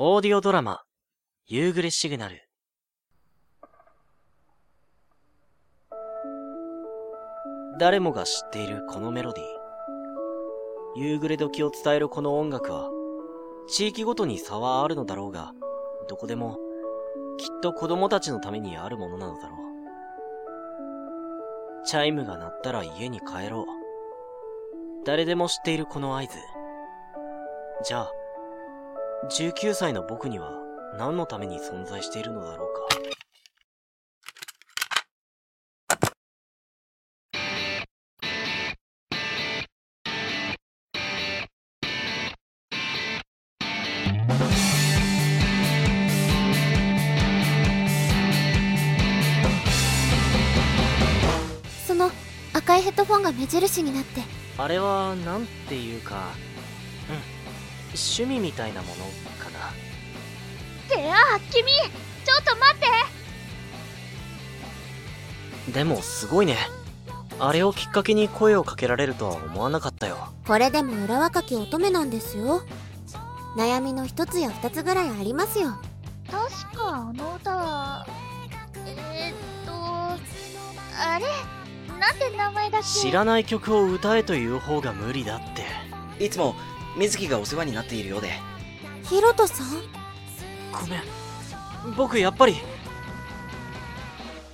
オーディオドラマ、夕暮れシグナル。誰もが知っているこのメロディー。夕暮れ時を伝えるこの音楽は、地域ごとに差はあるのだろうが、どこでも、きっと子供たちのためにあるものなのだろう。チャイムが鳴ったら家に帰ろう。誰でも知っているこの合図。じゃあ、19歳の僕には何のために存在しているのだろうか。その赤いヘッドフォンが目印になってあれは、なんていうか、うん、趣味みたいなものかな？ってあ君ちょっと待ってでもすごいね。あれをきっかけに声をかけられるとは思わなかったよ。これでも裏若き乙女なんですよ悩みの一つや二つぐらいありますよ確かあの歌はえー、っとあれ？なんて名前だっけ？知らない曲を歌えという方が無理だって。いつも水木がお世話になっているようで。ヒロトさん？ごめん。僕やっぱり、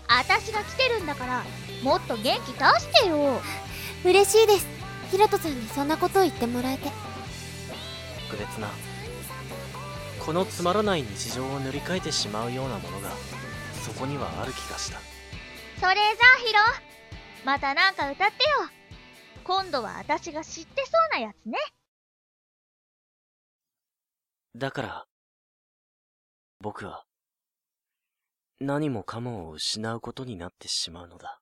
私が来てるんだからもっと元気出してよ。嬉しいです。ヒロトさんにそんなことを言ってもらえて。特別な。このつまらない日常を塗り替えてしまうようなものが、そこにはある気がした。それじゃあヒロ。またなんか歌ってよ。今度は私が知ってそうなやつねだから、僕は、何もかもを失うことになってしまうのだ。